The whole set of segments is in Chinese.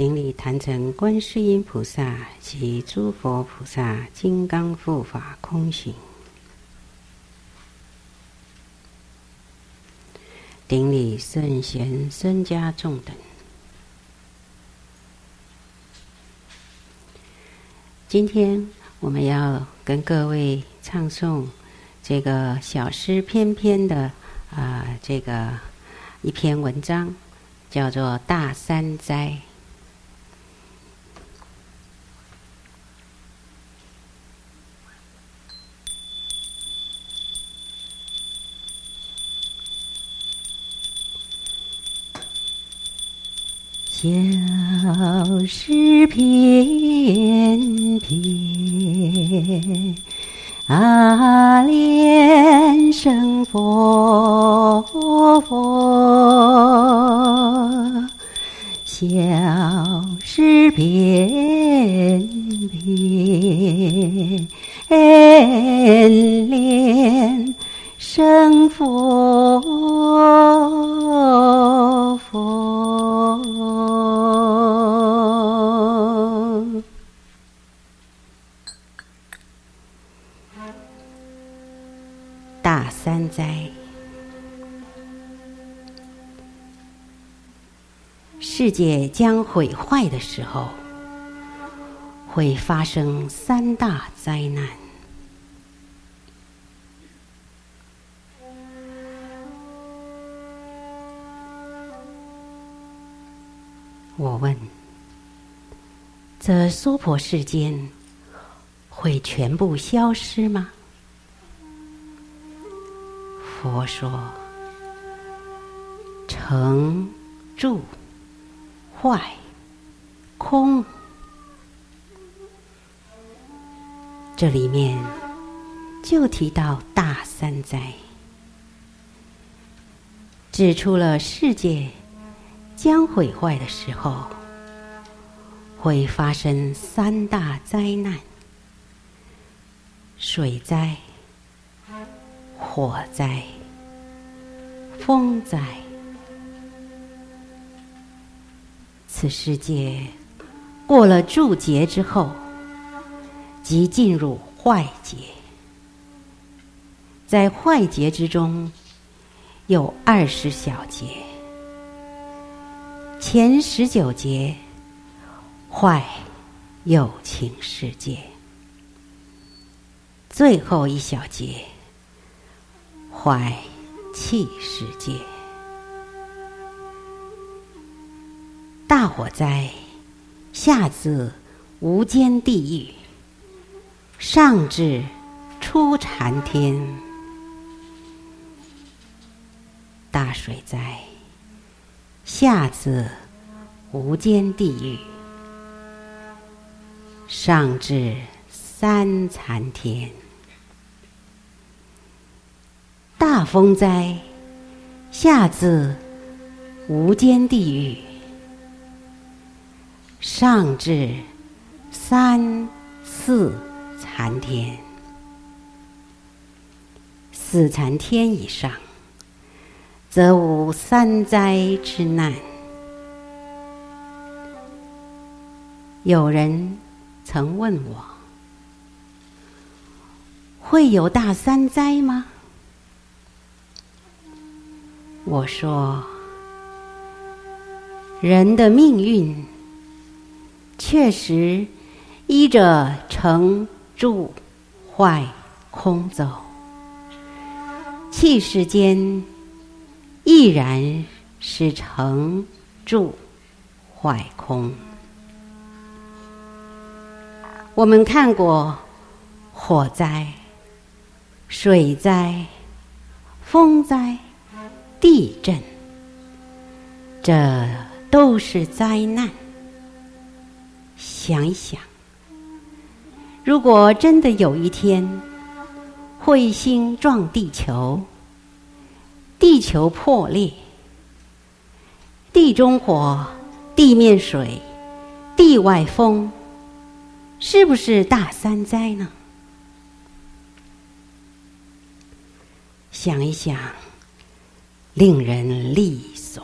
顶礼坛城观世音菩萨及诸佛菩萨金刚护法空行。顶礼圣贤僧家众等。今天我们要跟各位唱诵这个小诗篇篇的啊、这个一篇文章，叫做《大三灾》。小诗篇篇，阿莲生佛佛。小诗篇篇，莲生佛佛。大三灾，世界将毁坏的时候，会发生三大灾难。我问：这娑婆世间会全部消失吗？佛说：成、住、坏、空，这里面就提到大三灾，指出了世界将毁坏的时候，会发生三大灾难：水灾。火灾、风灾，此世界过了住劫之后，即进入坏劫。在坏劫之中，有二十小劫，前十九节坏友情世界，最后一小节。坏气世界，大火灾下自无间地狱，上至初禅天；大水灾下至无间地狱，上至三禅天。大风灾下至无间地狱，上至三四禅天，四禅天以上，则无三灾之难。有人曾问我：会有大三灾吗？我说：“人的命运确实依着成、住、坏、空走，器世间亦然是成、住、坏、空。我们看过火灾、水灾、风灾。”地震，这都是灾难。想一想，如果真的有一天彗星撞地球，地球破裂，地中火、地面水、地外风，是不是大三灾呢？想一想。令人厉悚。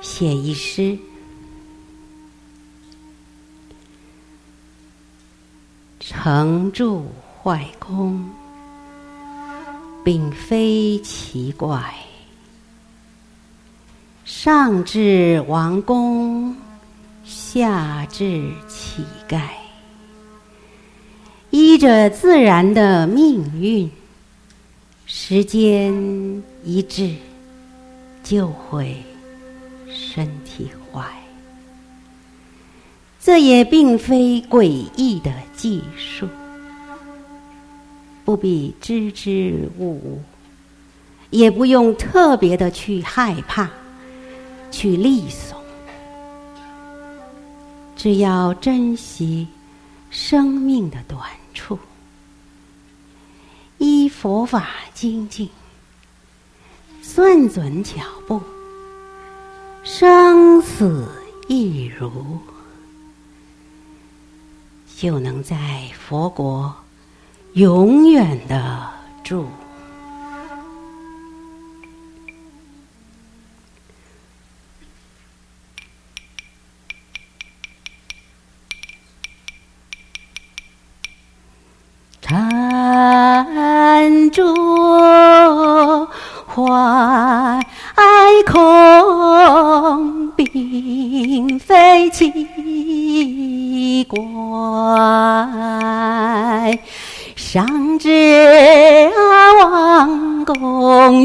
写一诗：成住坏空，并非奇怪。上至王公，下至乞丐，依着自然的命运，时间一至，就会身体坏。这也并非诡异的技术，不必支支吾吾，也不用特别的去害怕。去力耸，只要珍惜生命的短处，依佛法精进，算准脚步，生死一如，就能在佛国永远的住。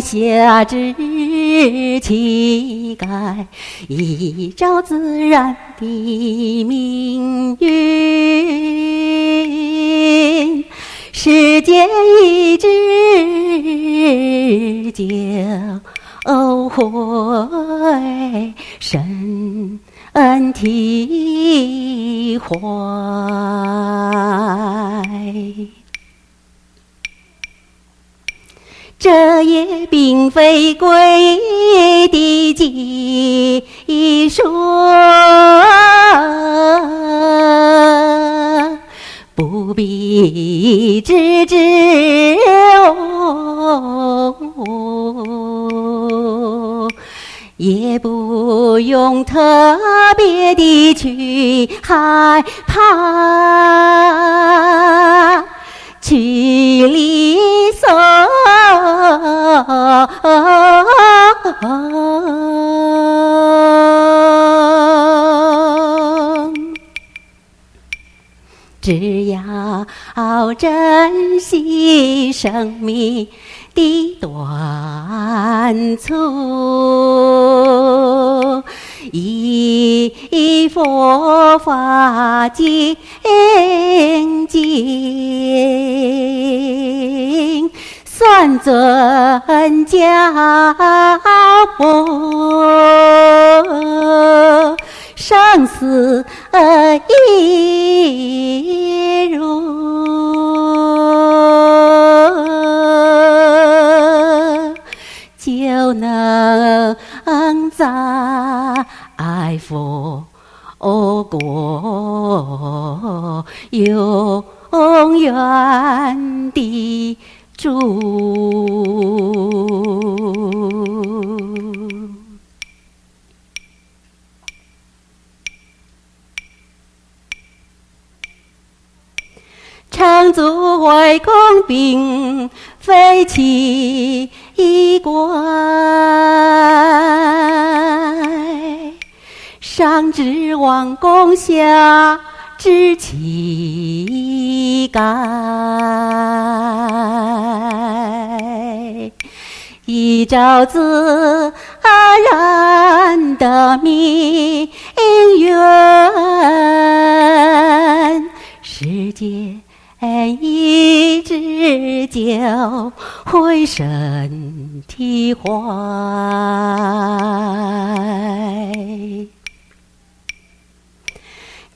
下至乞丐，依照自然的命运。时间一至，就会身体坏。这也并非诡异的技术。不必支支吾吾，也不用特别的去害怕，去力耸。只要珍惜生命的短促，依佛法精进，算准脚步。生死一如，就能在佛国永远的住。成住坏空，并非奇怪。上至王公，下至乞丐，依照自然的命运，世界。一至就会身体坏，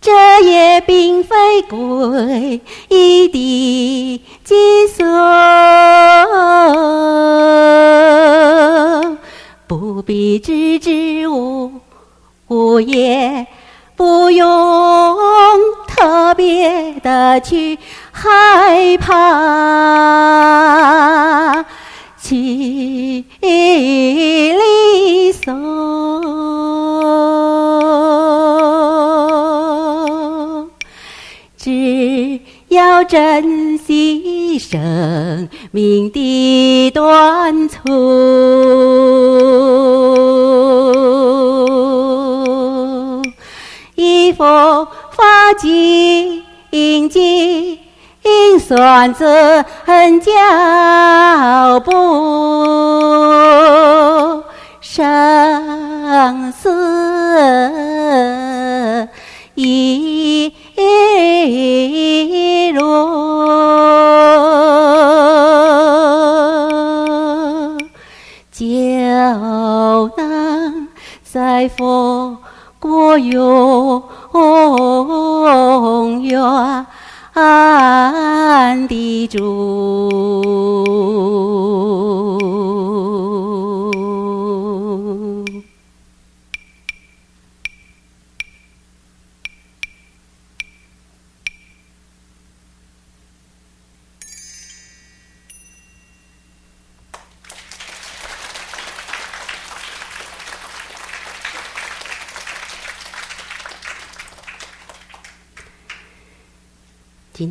这也并非诡异的技术，不必支支吾吾，也不用特别的去。害怕凄离索只要珍惜生命的短促一封封紧进，算准脚步，生死一路，就能在佛国永远。安的主。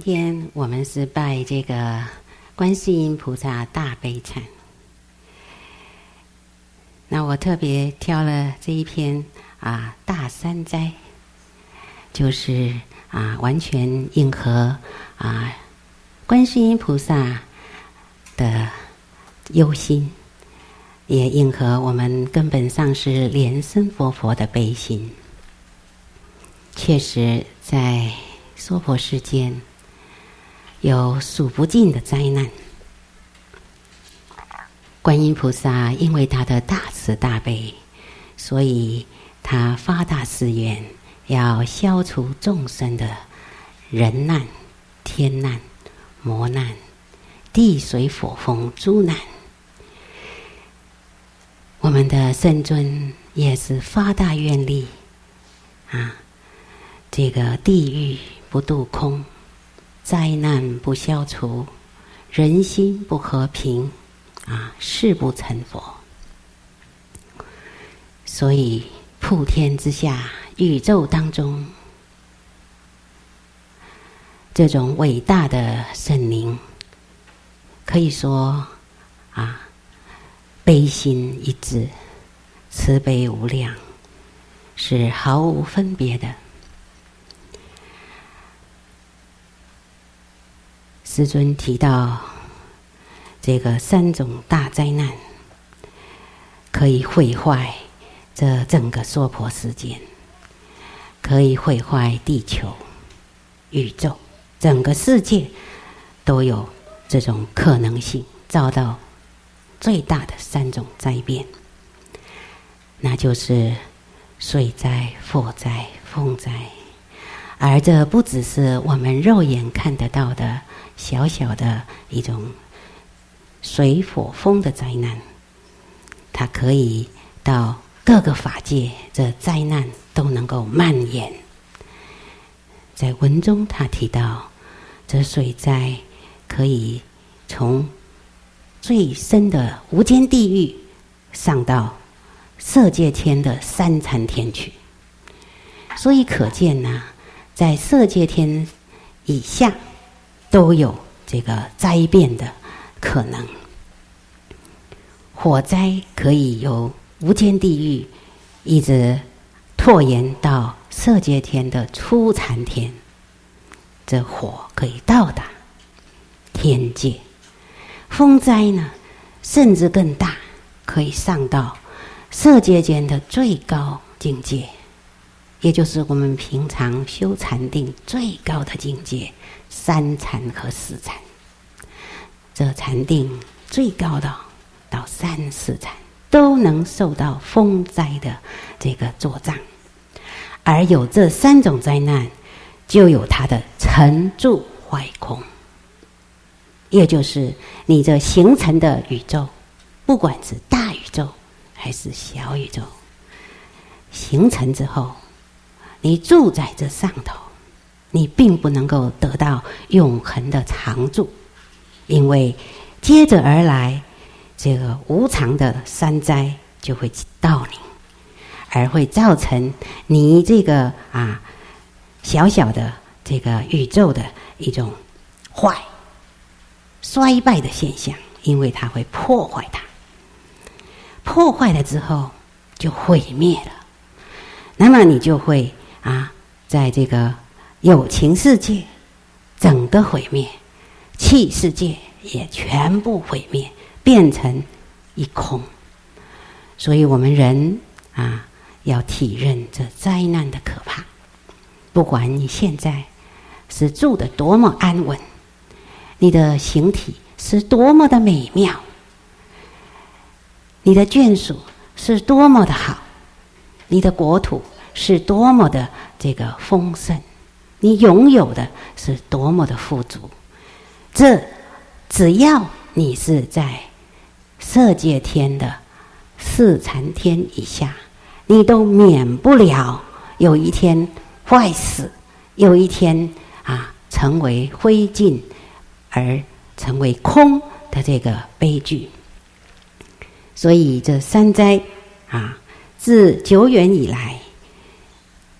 天我们是拜这个观世音菩萨大悲忏。那我特别挑了这一篇啊，大三斋，就是啊，完全应和啊，观世音菩萨的忧心，也应和我们根本上是莲生佛佛的悲心。确实，在娑婆世间。有数不尽的灾难，观音菩萨因为他的大慈大悲，所以他发大誓愿，要消除众生的人难、天难、魔难、地水火风诸难。我们的圣尊也是发大愿力啊，这个地狱不度空。灾难不消除，人心不和平，啊，誓不成佛。所以，普天之下，宇宙当中，这种伟大的圣灵，可以说，啊，悲心一致，慈悲无量，是毫无分别的。师尊提到，这个三种大灾难可以毁坏这整个娑婆世间，可以毁坏地球、宇宙，整个世界都有这种可能性遭到最大的三种灾变，那就是水灾、火灾、风灾，而这不只是我们肉眼看得到的。小小的一种水火风的灾难，它可以到各个法界，这灾难都能够蔓延。在文中，他提到，这水灾可以从最深的无间地狱上到色界天的三禅天去，所以可见呢，在色界天以下。都有这个灾变的可能。火灾可以由无间地狱一直拖延到色界天的初禅天，这火可以到达天界。风灾呢，甚至更大，可以上到色界间的最高境界，也就是我们平常修禅定最高的境界。三禅和四禅，这禅定最高的到三四禅，都能受到风灾的这个作障。而有这三种灾难，就有它的成住坏空，也就是你这形成的宇宙，不管是大宇宙还是小宇宙，形成之后，你住在这上头。你并不能够得到永恒的常住，因为接着而来这个无常的三灾就会到你，而会造成你这个啊小小的这个宇宙的一种坏、衰败的现象，因为它会破坏它。破坏了之后，就毁灭了。那么你就会啊，在这个有情世界，整个毁灭；气世界也全部毁灭，变成一空。所以我们人啊，要体认这灾难的可怕。不管你现在是住的多么安稳，你的形体是多么的美妙，你的眷属是多么的好，你的国土是多么的这个丰盛，你拥有的是多么的富足，这只要你是在色界天的四禅天以下，你都免不了有一天。坏死，有一天啊，成为灰烬，而成为空的这个悲剧。所以这三灾啊，自久远以来，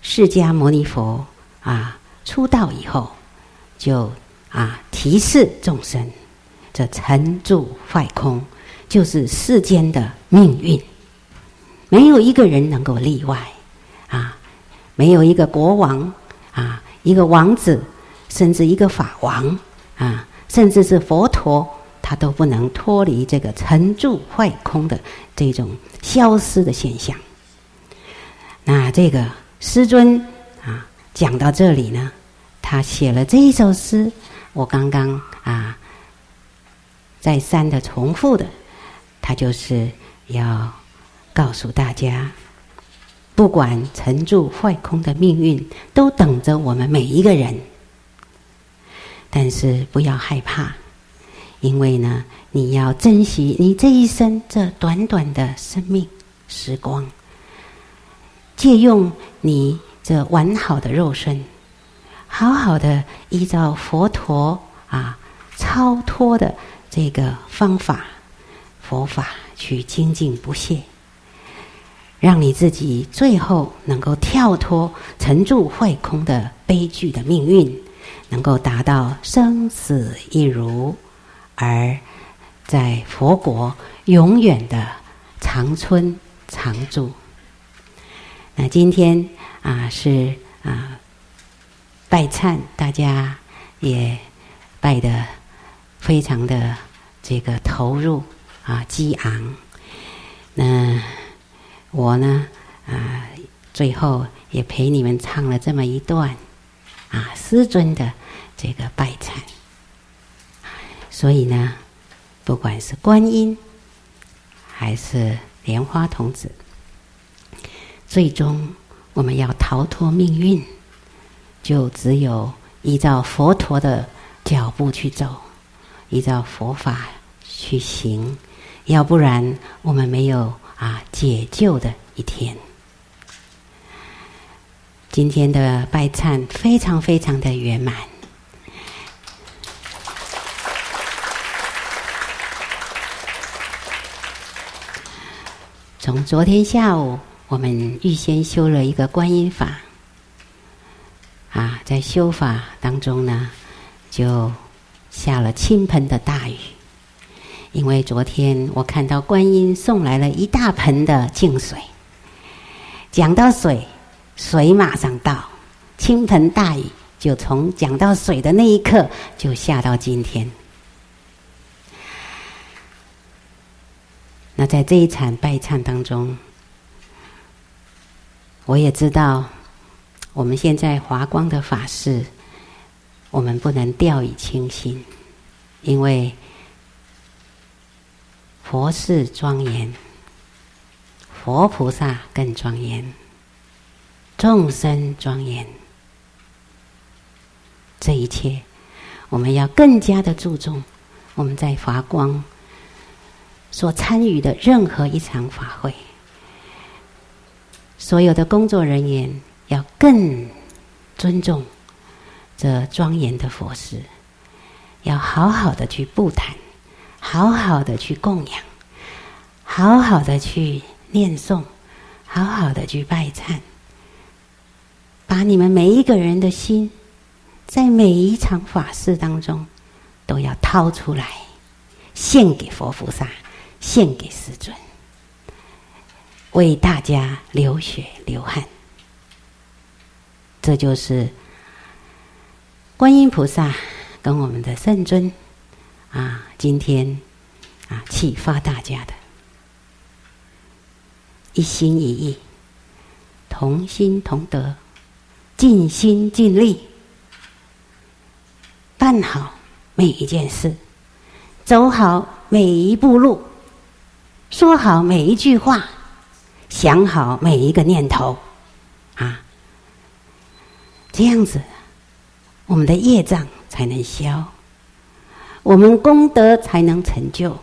释迦牟尼佛啊出道以后，就啊提示众生：这尘住坏空，就是世间的命运，没有一个人能够例外啊。没有一个国王啊，一个王子，甚至一个法王啊，甚至是佛陀，他都不能脱离这个成住坏空的这种消失的现象。那这个师尊啊，讲到这里呢，他写了这一首诗，我刚刚啊再三的重复的，他就是要告诉大家。不管成住坏空的命运，都等着我们每一个人。但是不要害怕，因为呢，你要珍惜你这一生这短短的生命时光，借用你这完好的肉身，好好的依照佛陀啊超脱的这个方法佛法去精进不懈。让你自己最后能够跳脱沉住坏空的悲剧的命运，能够达到生死一如，而在佛国永远的长春常住。那今天啊是啊拜忏，大家也拜得非常的这个投入啊激昂，那。我呢，啊，最后也陪你们唱了这么一段，啊，师尊的这个拜忏。所以呢，不管是观音，还是莲花童子，最终我们要逃脱命运，就只有依照佛陀的脚步去走，依照佛法去行，要不然我们没有。啊，解救的一天。今天的拜忏非常非常的圆满。从昨天下午，我们预先修了一个观音法。啊，在修法当中呢，就下了倾盆的大雨。因为昨天我看到观音送来了一大盆的净水，讲到水，水马上到，倾盆大雨就从讲到水的那一刻就下到今天。那在这一场拜忏当中，我也知道，我们现在华光的法事，我们不能掉以轻心，因为。佛事庄严，佛菩萨更庄严，众生庄严，这一切我们要更加的注重。我们在华光所参与的任何一场法会，所有的工作人员要更尊重这庄严的佛事，要好好的去布坛。好好的去供养，好好的去念诵，好好的去拜忏，把你们每一个人的心，在每一场法事当中，都要掏出来，献给佛菩萨，献给师尊，为大家流血流汗。这就是观音菩萨跟我们的圣尊啊，今天啊启发大家的，一心一意，同心同德，尽心尽力，办好每一件事，走好每一步路，说好每一句话，想好每一个念头，啊。这样子，我们的业障才能消，我们功德才能成就，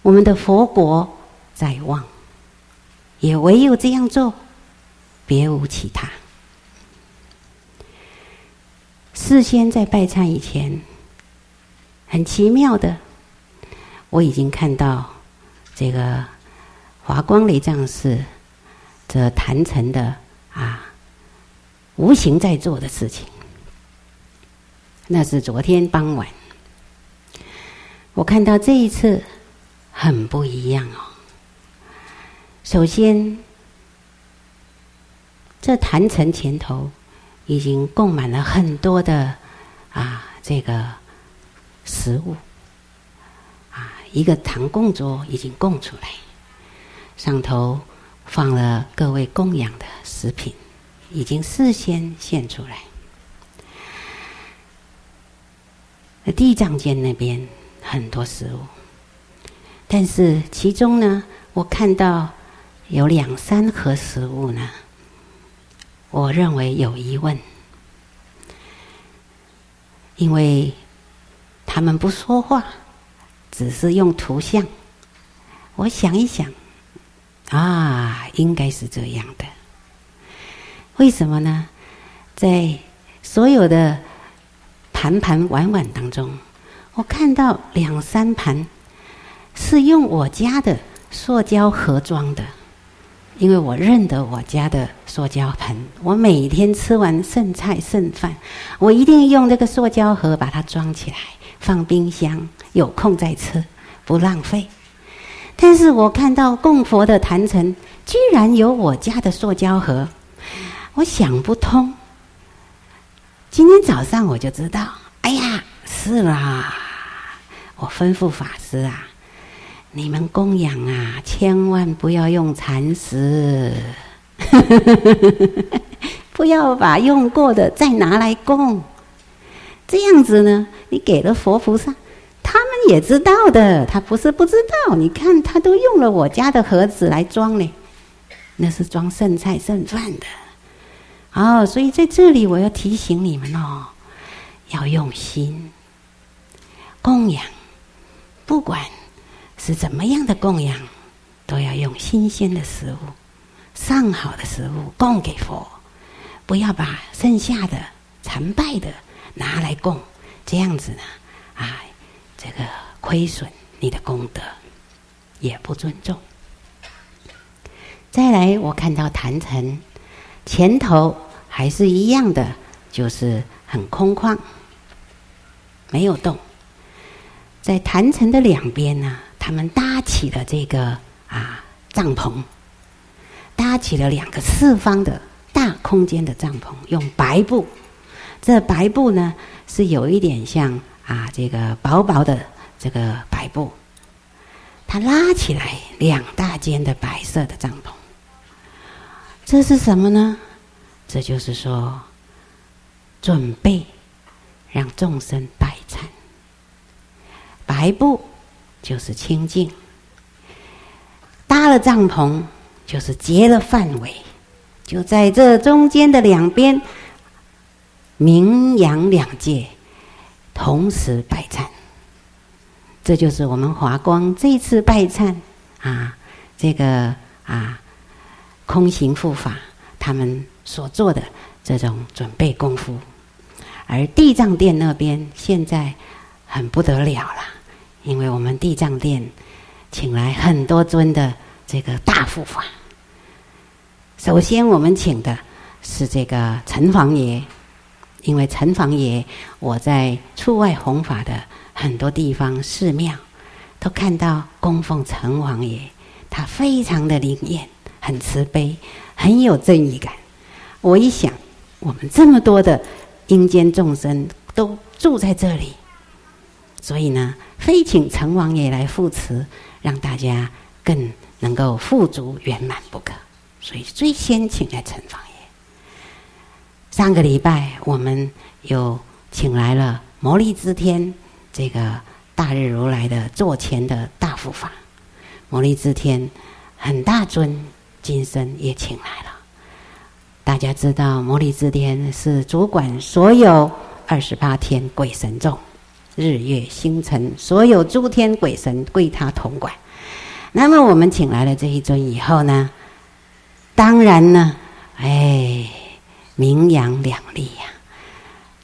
我们的佛国在望，也唯有这样做，别无其他。事先在拜忏以前，很奇妙的，我已经看到这个华光雷藏寺这坛城的啊。无形在做的事情，那是昨天傍晚，我看到这一次很不一样哦。首先，这坛城前头已经供满了很多的啊，这个食物啊，一个唐供桌已经供出来，上头放了各位供养的食品。已经事先献出来。地藏间那边很多食物，但是其中呢，我看到有两三盒食物呢，我认为有疑问，因为他们不说话，只是用图像。我想一想，啊，应该是这样的。为什么呢？在所有的盘盘碗碗当中，我看到两三盘是用我家的塑胶盒装的，因为我认得我家的塑胶盆。我每天吃完剩菜剩饭，我一定用这个塑胶盒把它装起来，放冰箱，有空再吃，不浪费。但是我看到供佛的坛城，居然有我家的塑胶盒。我想不通。今天早上我就知道，哎呀，是啦！我吩咐法师啊，你们供养啊，千万不要用残食，不要把用过的再拿来供。这样子呢，你给了佛菩萨，他们也知道的，他不是不知道。你看，他都用了我家的盒子来装呢，那是装剩菜剩饭的。哦，所以在这里我要提醒你们哦，要用心供养，不管是怎么样的供养，都要用新鲜的食物、上好的食物供给佛，不要把剩下的残败的拿来供，这样子呢，啊，这个亏损你的功德，也不尊重。再来，我看到坛城前头。还是一样的，就是很空旷，没有动。在坛城的两边呢，他们搭起了这个啊帐篷，搭起了两个四方的大空间的帐篷，用白布。这白布呢，是有一点像啊这个薄薄的这个白布，它拉起来两大间的白色的帐篷。这是什么呢？这就是说，准备让众生拜忏。白布就是清净，搭了帐篷就是结了范围，就在这中间的两边，名扬两界同时拜忏。这就是我们华光这次拜忏啊，这个啊空行护法他们。所做的这种准备功夫，而地藏殿那边现在很不得了了，因为我们地藏殿请来很多尊的这个大护法。首先我们请的是这个城隍爷，因为城隍爷，我在出外弘法的很多地方寺庙，都看到供奉城隍爷，他非常的灵验，很慈悲，很有正义感。我一想，我们这么多的阴间众生都住在这里，所以呢，非请城隍爷来护持，让大家更能够富足圆满不可。所以最先请来城隍。上个礼拜我们有请来了摩利支天这个大日如来的座前的大护法，摩利支天很大尊，今生也请来了。大家知道摩利支天是主管所有二十八天鬼神众，日月星辰所有诸天鬼神归他统管。那么我们请来了这一尊以后呢，当然呢，哎，名扬两利呀，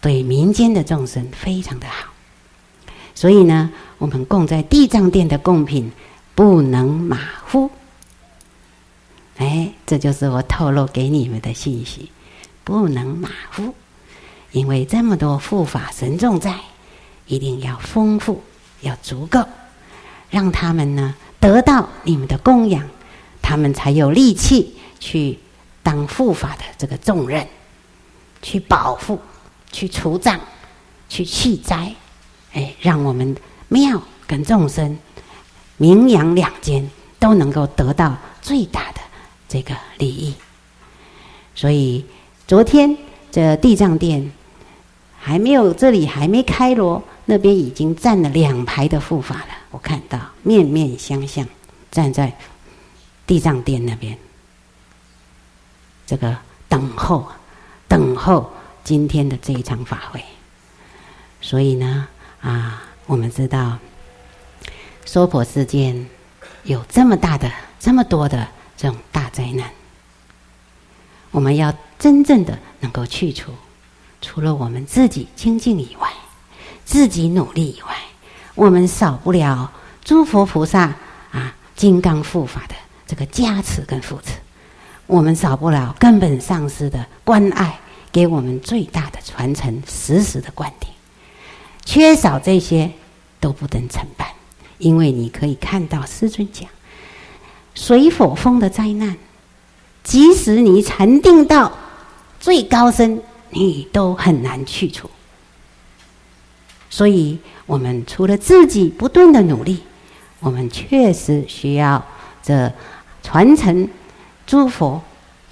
对民间的众生非常的好。所以呢，我们供在地藏殿的供品不能马虎。哎，这就是我透露给你们的信息，不能马虎，因为这么多护法神众在，一定要丰富，要足够，让他们呢得到你们的供养，他们才有力气。去当护法的这个重任，去保护、去除障、去弃灾，哎，让我们庙跟众生、名扬两间都能够得到最大的这个利益。所以昨天这地藏殿还没有，这里还没开锣，那边已经站了两排的护法了。我看到面面相向，站在地藏殿那边。这个等候，等候今天的这一场法会。所以呢，啊，我们知道，娑婆世间有这么大的、这么多的这种大灾难，我们要真正的能够去除，除了我们自己精进以外，自己努力以外，我们少不了诸佛菩萨啊，金刚护法的这个加持跟扶持。我们少不了根本上师的关爱，给我们最大的传承，时时的灌顶。缺少这些都不能成办，因为你可以看到师尊讲，水火风的灾难，即使你禅定到最高深，你都很难去除。所以，我们除了自己不断的努力，我们确实需要这传承。诸佛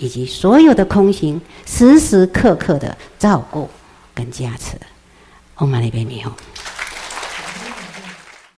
以及所有的空行，时时刻刻的照顾跟加持。唵嘛呢叭咪吽。